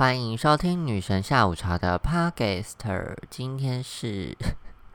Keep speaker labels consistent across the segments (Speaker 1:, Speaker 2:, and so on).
Speaker 1: 欢迎收听女神下午茶的 Podcaster。今天是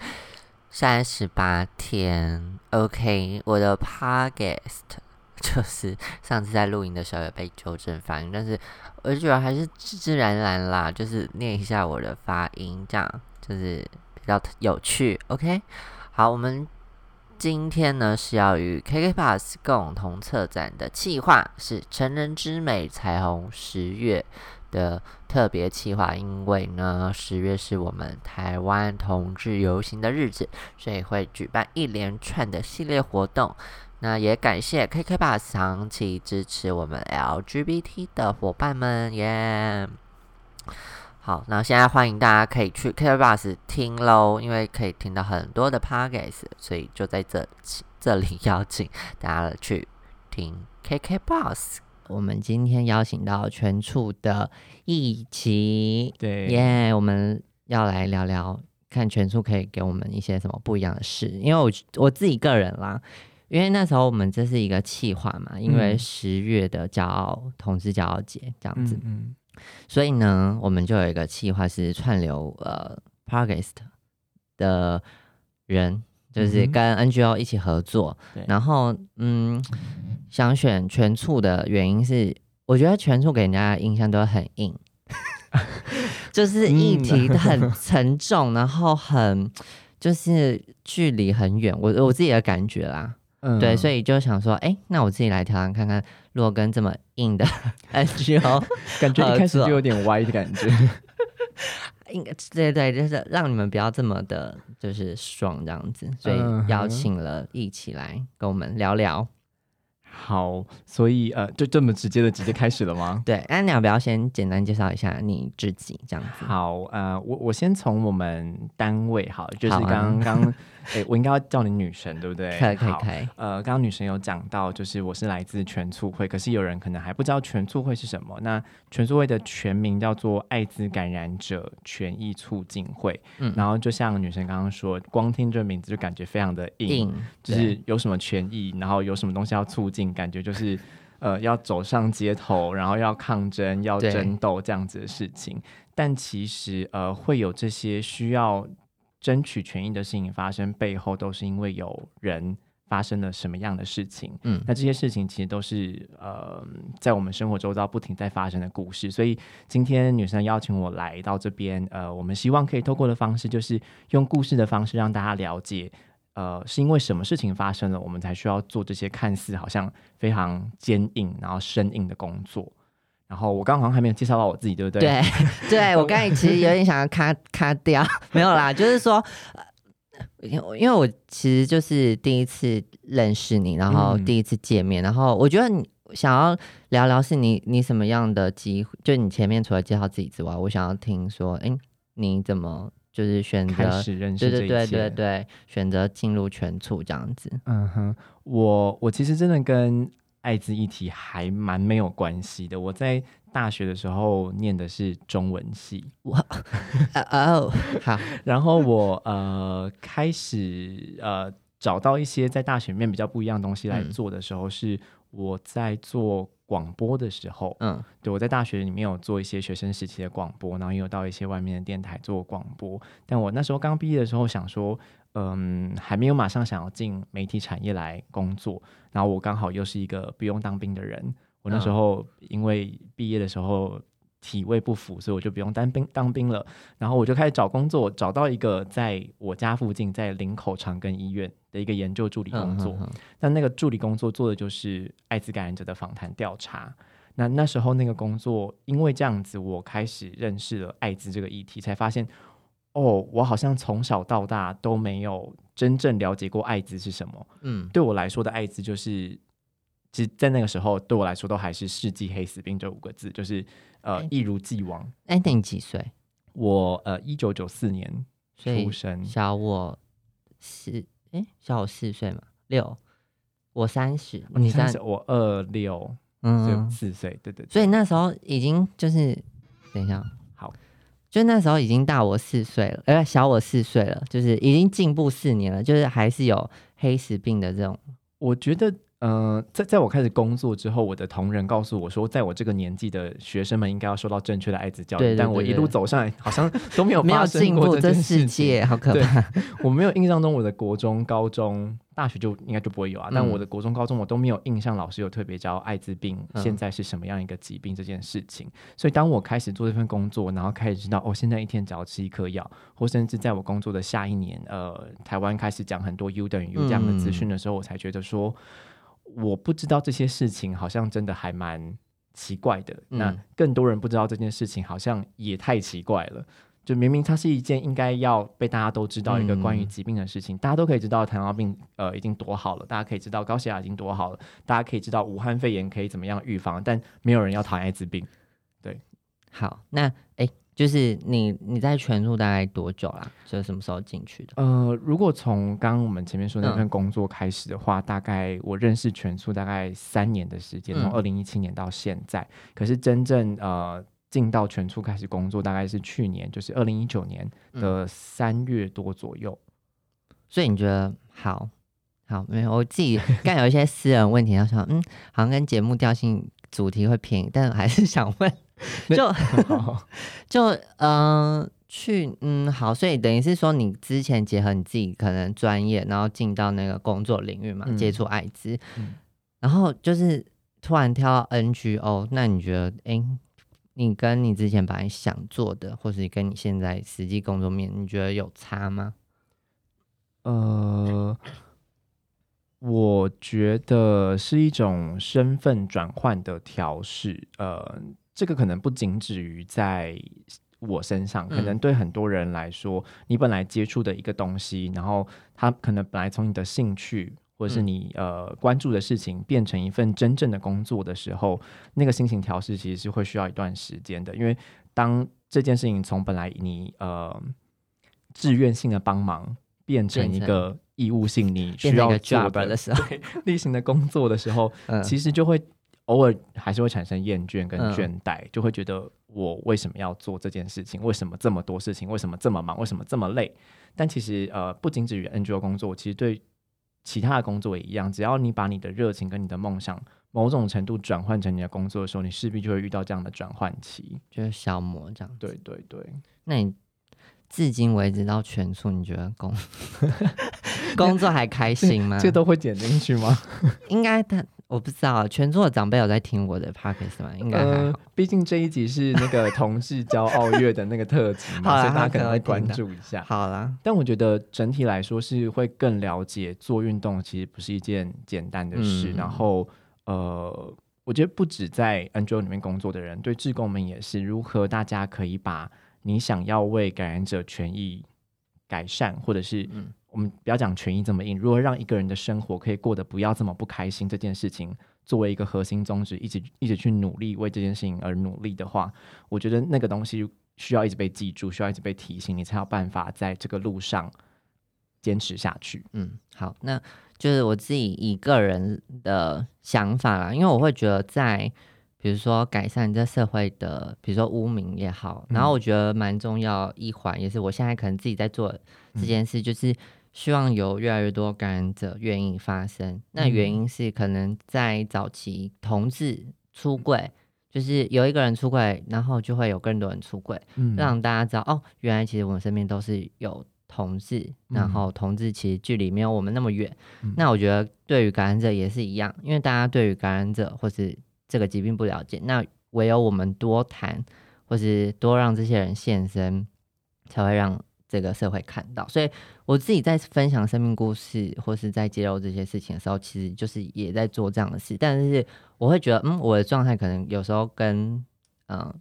Speaker 1: 三十八天，OK，我的 Podcast 就是上次在录音的时候有被纠正发音，但是我觉得还是自自然然啦，就是念一下我的发音，这样就是比较有趣。OK，好，我们今天呢是要与 KK Bus 共同策展的企划是成人之美彩虹十月。的特别企划，因为呢，十月是我们台湾同志游行的日子，所以会举办一连串的系列活动。那也感谢 KK Bus 长期支持我们 LGBT 的伙伴们耶。好，那现在欢迎大家可以去 KK Bus 听喽，因为可以听到很多的 Podcast，所以就在这这里邀请大家去听 KK Bus。我们今天邀请到全处的一起，
Speaker 2: 对，
Speaker 1: 耶！我们要来聊聊，看全处可以给我们一些什么不一样的事。因为我我自己个人啦，因为那时候我们这是一个企划嘛，因为十月的骄傲同志骄傲节这样子，嗯，所以呢，我们就有一个企划是串流呃 p a r k e s t 的人。就是跟 NGO 一起合作，然后嗯，想选全处的原因是，我觉得全处给人家印象都很硬，就是议题很 沉重，然后很就是距离很远，我我自己的感觉啦，对，所以就想说，哎，那我自己来挑战看看，如果跟这么硬的 NGO，
Speaker 2: 感觉一开始就有点歪的感觉。
Speaker 1: 应该对对，就是让你们不要这么的，就是爽这样子，所以邀请了一起来跟我们聊聊。
Speaker 2: 好，所以呃，就这么直接的直接开始了吗？
Speaker 1: 对，那你要不要先简单介绍一下你自己这样子？
Speaker 2: 好，呃，我我先从我们单位好，就是刚刚。哎，我应该要叫你女神，对不对？
Speaker 1: 可以可以可以。
Speaker 2: 呃，刚刚女神有讲到，就是我是来自全促会，可是有人可能还不知道全促会是什么。那全促会的全名叫做艾滋感染者权益促进会。嗯，然后就像女神刚刚说，光听这名字就感觉非常的硬，就是有什么权益，然后有什么东西要促进，感觉就是呃要走上街头，然后要抗争、要争斗这样子的事情。但其实呃会有这些需要。争取权益的事情发生背后，都是因为有人发生了什么样的事情。嗯，那这些事情其实都是呃，在我们生活周遭不停在发生的故事。所以今天女生邀请我来到这边，呃，我们希望可以透过的方式，就是用故事的方式让大家了解，呃，是因为什么事情发生了，我们才需要做这些看似好像非常坚硬然后生硬的工作。然后我刚好像还没有介绍到我自己，对不对？
Speaker 1: 对，对我刚才其实有点想要卡 卡掉，没有啦，就是说，因为我其实就是第一次认识你，然后第一次见面，然后我觉得你想要聊聊是你你什么样的机会？就你前面除了介绍自己之外，我想要听说，哎，你怎么就是选择
Speaker 2: 对
Speaker 1: 对对对对，选择进入全处这样子？
Speaker 2: 嗯哼，我我其实真的跟。艾滋议题还蛮没有关系的。我在大学的时候念的是中文系，哇哦，好。然后我呃开始呃找到一些在大学里面比较不一样的东西来做的时候，是我在做广播的时候。嗯，对，我在大学里面有做一些学生时期的广播，然后也有到一些外面的电台做广播。但我那时候刚毕业的时候想说。嗯，还没有马上想要进媒体产业来工作，然后我刚好又是一个不用当兵的人，我那时候因为毕业的时候体位不符，所以我就不用当兵当兵了，然后我就开始找工作，找到一个在我家附近，在林口长庚医院的一个研究助理工作，但那个助理工作做的就是艾滋感染者的访谈调查，那那时候那个工作，因为这样子，我开始认识了艾滋这个议题，才发现。哦，我好像从小到大都没有真正了解过艾滋是什么。嗯，对我来说的艾滋就是，其实在那个时候对我来说都还是世纪黑死病这五个字，就是呃一如既往。
Speaker 1: 哎，那你几岁？
Speaker 2: 我呃一九九四年出生，
Speaker 1: 小我四哎小我四岁嘛六，我三十，
Speaker 2: 你三十，我二六，嗯，四岁，对对。
Speaker 1: 所以那时候已经就是等一下。就那时候已经大我四岁了，呃，小我四岁了，就是已经进步四年了，就是还是有黑死病的这种。
Speaker 2: 我觉得，嗯，在在我开始工作之后，我的同仁告诉我说，在我这个年纪的学生们应该要受到正确的艾滋教育。但我一路走上来，好像都没有
Speaker 1: 没有进步
Speaker 2: 这
Speaker 1: 世界，好可怕。
Speaker 2: 我没有印象中我的国中、高中、大学就应该就不会有啊。但我的国中、高中我都没有印象，老师有特别教艾滋病现在是什么样一个疾病这件事情。所以当我开始做这份工作，然后开始知道哦，现在一天只要吃一颗药，或甚至在我工作的下一年，呃，台湾开始讲很多 U 等于 U 这样的资讯的时候，我才觉得说。我不知道这些事情，好像真的还蛮奇怪的。那更多人不知道这件事情，好像也太奇怪了。就明明它是一件应该要被大家都知道一个关于疾病的事情，大家都可以知道糖尿病呃已经多好了，大家可以知道高血压已经多好了，大家可以知道武汉肺炎可以怎么样预防，但没有人要谈艾滋病。对，
Speaker 1: 好，那哎。就是你你在全路大概多久啦？就是什么时候进去的？
Speaker 2: 呃，如果从刚刚我们前面说那份工作开始的话，大概我认识全速大概三年的时间，从二零一七年到现在。可是真正呃进到全处开始工作，大概是去年，就是二零一九年的三月多左右。
Speaker 1: 所以你觉得好好没有？我自己刚有一些私人问题要想，嗯，好像跟节目调性主题会偏，但还是想问。就就嗯去嗯好，所以等于是说你之前结合你自己可能专业，然后进到那个工作领域嘛，接触艾滋，然后就是突然跳到 NGO，那你觉得哎，你跟你之前本来想做的，或是跟你现在实际工作面，你觉得有差吗？
Speaker 2: 呃，我觉得是一种身份转换的调试，呃。这个可能不仅止于在我身上，可能对很多人来说，你本来接触的一个东西，然后他可能本来从你的兴趣或者是你呃关注的事情，变成一份真正的工作的时候，那个心情调试其实是会需要一段时间的。因为当这件事情从本来你呃志愿性的帮忙，变成一个义务性你需要做
Speaker 1: 的时候，
Speaker 2: 例行的工作的时候，其实就会。偶尔还是会产生厌倦跟倦怠，就会觉得我为什么要做这件事情？为什么这么多事情？为什么这么忙？为什么这么累？但其实呃，不仅止于 NGO 工作，其实对其他的工作也一样。只要你把你的热情跟你的梦想某种程度转换成你的工作的时候，你势必就会遇到这样的转换期，
Speaker 1: 就是消磨这样。
Speaker 2: 对对对。
Speaker 1: 那你至今为止到全处，你觉得工 工作还开心吗？
Speaker 2: 这都会剪进去吗？
Speaker 1: 应该的。我不知道，全座的长辈有在听我的 podcast 吗？应该还好，
Speaker 2: 毕竟这一集是那个同志骄傲月的那个特辑嘛，所以大家可能会关注一下。
Speaker 1: 好啦，
Speaker 2: 但我觉得整体来说是会更了解做运动其实不是一件简单的事。然后，呃，我觉得不止在 NGO 里面工作的人，对志工们也是，如何大家可以把你想要为感染者权益改善，或者是嗯。我们不要讲权益这么硬，如何让一个人的生活可以过得不要这么不开心，这件事情作为一个核心宗旨，一直一直去努力为这件事情而努力的话，我觉得那个东西需要一直被记住，需要一直被提醒，你才有办法在这个路上坚持下去。
Speaker 1: 嗯，好，那就是我自己以个人的想法啦，因为我会觉得在比如说改善这社会的，比如说污名也好，然后我觉得蛮重要一环，也是我现在可能自己在做这件事，就是。希望有越来越多感染者愿意发声。那原因是可能在早期同志出柜，就是有一个人出柜，然后就会有更多人出柜，让大家知道哦，原来其实我们身边都是有同志，然后同志其实距离没有我们那么远。那我觉得对于感染者也是一样，因为大家对于感染者或是这个疾病不了解，那唯有我们多谈，或是多让这些人现身，才会让。这个社会看到，所以我自己在分享生命故事或是在揭露这些事情的时候，其实就是也在做这样的事。但是我会觉得，嗯，我的状态可能有时候跟嗯，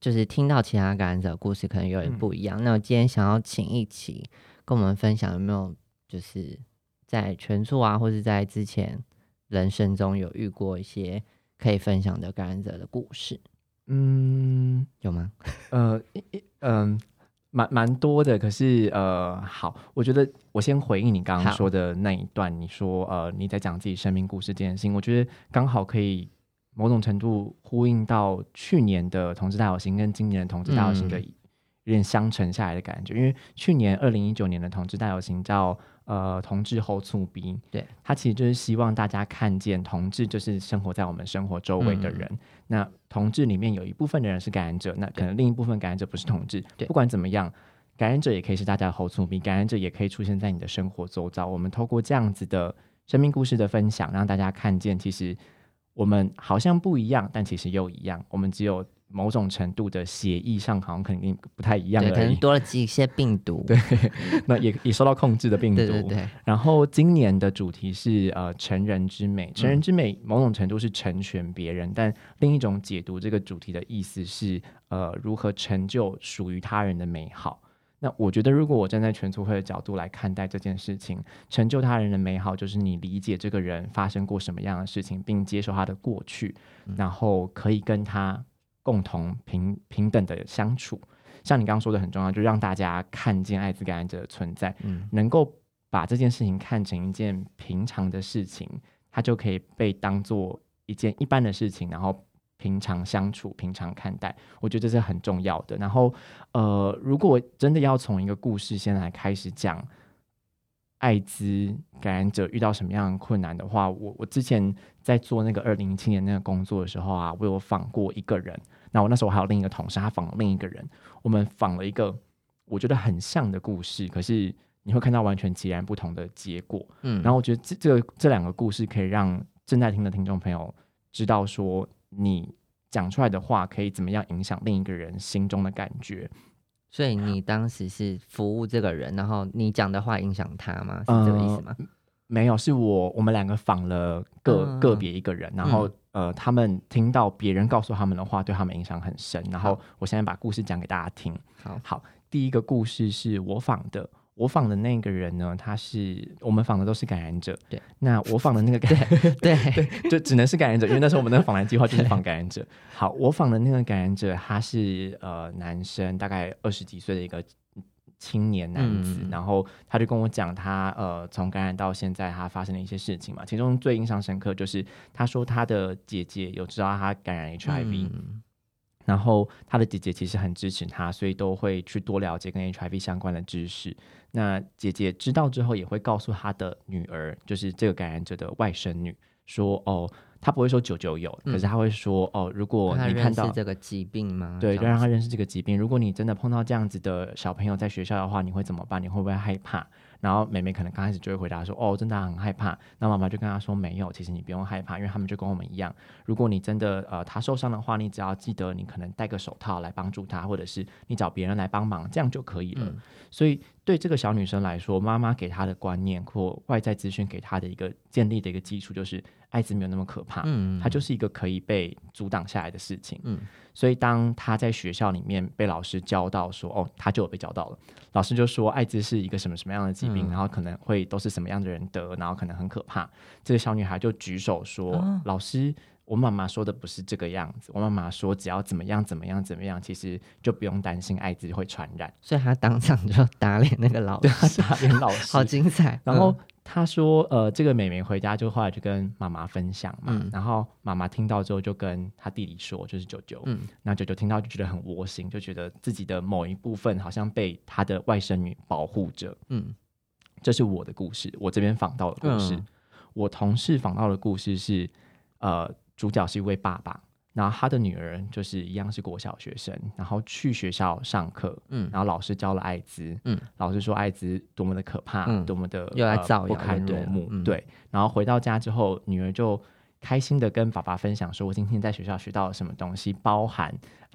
Speaker 1: 就是听到其他感染者故事可能有点不一样。那我今天想要请一起跟我们分享，有没有就是在全处啊，或是在之前人生中有遇过一些可以分享的感染者的故事？嗯，有吗？呃，
Speaker 2: 嗯。蛮蛮多的，可是呃，好，我觉得我先回应你刚刚说的那一段，你说呃你在讲自己生命故事这件事情，我觉得刚好可以某种程度呼应到去年的同志大游行跟今年的同志大游行的有点相乘下来的感觉。因为去年二零一九年的同志大游行叫呃同志后促兵，
Speaker 1: 对，
Speaker 2: 他其实就是希望大家看见同志就是生活在我们生活周围的人。那同志里面有一部分的人是感染者，那可能另一部分感染者不是同志。不管怎么样，感染者也可以是大家的后促兵，感染者也可以出现在你的生活周遭。我们透过这样子的生命故事的分享，让大家看见其实。我们好像不一样，但其实又一样。我们只有某种程度的协议上，好像肯定不太一样
Speaker 1: 对，可能多了几些病毒。
Speaker 2: 对，那也也受到控制的病毒。
Speaker 1: 对对对。
Speaker 2: 然后今年的主题是呃成人之美，成人之美某种程度是成全别人，但另一种解读这个主题的意思是呃如何成就属于他人的美好。那我觉得，如果我站在全促会的角度来看待这件事情，成就他人的美好，就是你理解这个人发生过什么样的事情，并接受他的过去，然后可以跟他共同平平等的相处。像你刚刚说的很重要，就让大家看见艾滋感染者的存在，嗯，能够把这件事情看成一件平常的事情，它就可以被当做一件一般的事情，然后。平常相处，平常看待，我觉得这是很重要的。然后，呃，如果真的要从一个故事先来开始讲艾滋感染者遇到什么样的困难的话，我我之前在做那个二零一七年那个工作的时候啊，我有访过一个人。那我那时候还有另一个同事，他访了另一个人，我们访了一个我觉得很像的故事，可是你会看到完全截然不同的结果。嗯，然后我觉得这这个这两个故事可以让正在听的听众朋友知道说。你讲出来的话可以怎么样影响另一个人心中的感觉？
Speaker 1: 所以你当时是服务这个人，然后你讲的话影响他吗？是这个意思吗？
Speaker 2: 没有，是我我们两个访了个个别一个人，然后呃，他们听到别人告诉他们的话，对他们影响很深。然后我现在把故事讲给大家听。
Speaker 1: 好，
Speaker 2: 好，第一个故事是我访的。我访的那个人呢，他是我们访的都是感染者。
Speaker 1: 对，
Speaker 2: 那我访的那个感
Speaker 1: 对
Speaker 2: 对，就只能是感染者，因为那时候我们的访谈计划就是访感染者。好，我访的那个感染者，他是呃男生，大概二十几岁的一个青年男子，然后他就跟我讲他呃从感染到现在他发生的一些事情嘛，其中最印象深刻就是他说他的姐姐有知道他感染 HIV。然后他的姐姐其实很支持他，所以都会去多了解跟 HIV 相关的知识。那姐姐知道之后，也会告诉他的女儿，就是这个感染者的外甥女，说：“哦，他不会说九九有，可是他会说：哦，如果你看到
Speaker 1: 这个疾病吗？
Speaker 2: 对，就让他认识这个疾病。如果你真的碰到这样子的小朋友在学校的话，你会怎么办？你会不会害怕？”然后妹妹可能刚开始就会回答说：“哦，真的很害怕。”那妈妈就跟她说：“没有，其实你不用害怕，因为他们就跟我们一样。如果你真的呃他受伤的话，你只要记得你可能戴个手套来帮助他，或者是你找别人来帮忙，这样就可以了。所以对这个小女生来说，妈妈给她的观念或外在资讯给她的一个建立的一个基础，就是艾滋没有那么可怕，嗯，它就是一个可以被阻挡下来的事情，嗯。所以当她在学校里面被老师教到说：“哦，她就有被教到了。”老师就说：“艾滋是一个什么什么样的疾病，然后可能会都是什么样的人得，然后可能很可怕。”这个小女孩就举手说：“老师，我妈妈说的不是这个样子。我妈妈说，只要怎么样怎么样怎么样，其实就不用担心艾滋会传染。”
Speaker 1: 所以她当场就打脸那个老师，
Speaker 2: 打脸老 师，
Speaker 1: 好精彩。
Speaker 2: 然后。他说：“呃，这个妹妹回家就后来就跟妈妈分享嘛，然后妈妈听到之后就跟他弟弟说，就是九九，嗯，那九九听到就觉得很窝心，就觉得自己的某一部分好像被他的外甥女保护着，嗯，这是我的故事，我这边访到的故事，我同事访到的故事是，呃，主角是一位爸爸。”然后他的女儿就是一样是国小学生，然后去学校上课，嗯，然后老师教了艾滋，嗯，老师说艾滋多么的可怕，多么的
Speaker 1: 又来造谣
Speaker 2: 不堪入目，对。然后回到家之后，女儿就开心的跟爸爸分享说：“我今天在学校学到了什么东西，包含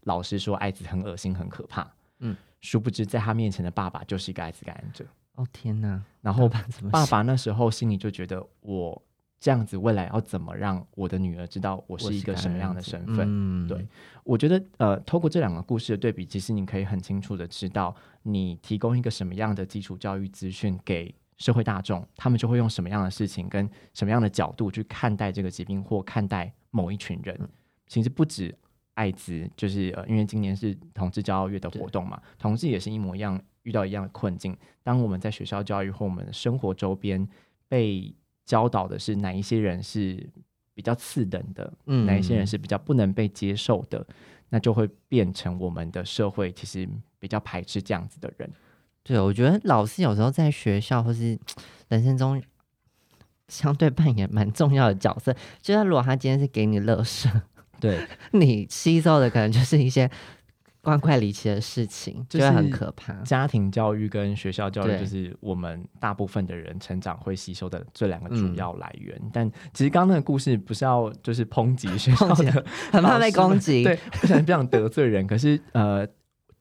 Speaker 2: 老师说艾滋很恶心很可怕。”嗯，殊不知在他面前的爸爸就是一个艾滋感染者。
Speaker 1: 哦天哪！
Speaker 2: 然后爸爸那时候心里就觉得我。这样子，未来要怎么让我的女儿知道我是一个什么样的身份？对，我觉得，呃，透过这两个故事的对比，其实你可以很清楚的知道，你提供一个什么样的基础教育资讯给社会大众，他们就会用什么样的事情跟什么样的角度去看待这个疾病或看待某一群人。其实不止艾滋，就是呃，因为今年是同志骄傲月的活动嘛，同志也是一模一样遇到一样的困境。当我们在学校教育或我们的生活周边被教导的是哪一些人是比较次等的，嗯，哪一些人是比较不能被接受的？那就会变成我们的社会其实比较排斥这样子的人。
Speaker 1: 对，我觉得老师有时候在学校或是人生中相对扮演蛮重要的角色。就是如果他今天是给你乐色，
Speaker 2: 对
Speaker 1: 你吸收的可能就是一些。光怪离奇的事情，就是很可怕。
Speaker 2: 家庭教育跟学校教育，就是我们大部分的人成长会吸收的这两个主要来源。但其实刚刚那个故事不是要就是抨击学校的，
Speaker 1: 很怕被攻击，
Speaker 2: 对，不想不想得罪人。可是呃。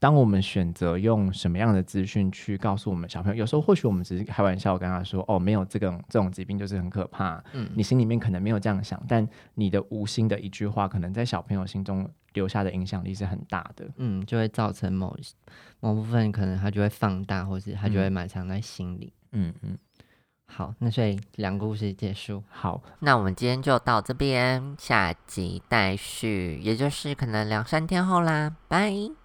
Speaker 2: 当我们选择用什么样的资讯去告诉我们小朋友，有时候或许我们只是开玩笑跟他说：“哦，没有这个这种疾病就是很可怕。”嗯，你心里面可能没有这样想，但你的无心的一句话，可能在小朋友心中留下的影响力是很大的。
Speaker 1: 嗯，就会造成某某部分可能他就会放大，或是他就会埋藏在心里。嗯嗯。好，那所以两个故事结束。
Speaker 2: 好，
Speaker 1: 那我们今天就到这边，下集待续，也就是可能两三天后啦。拜。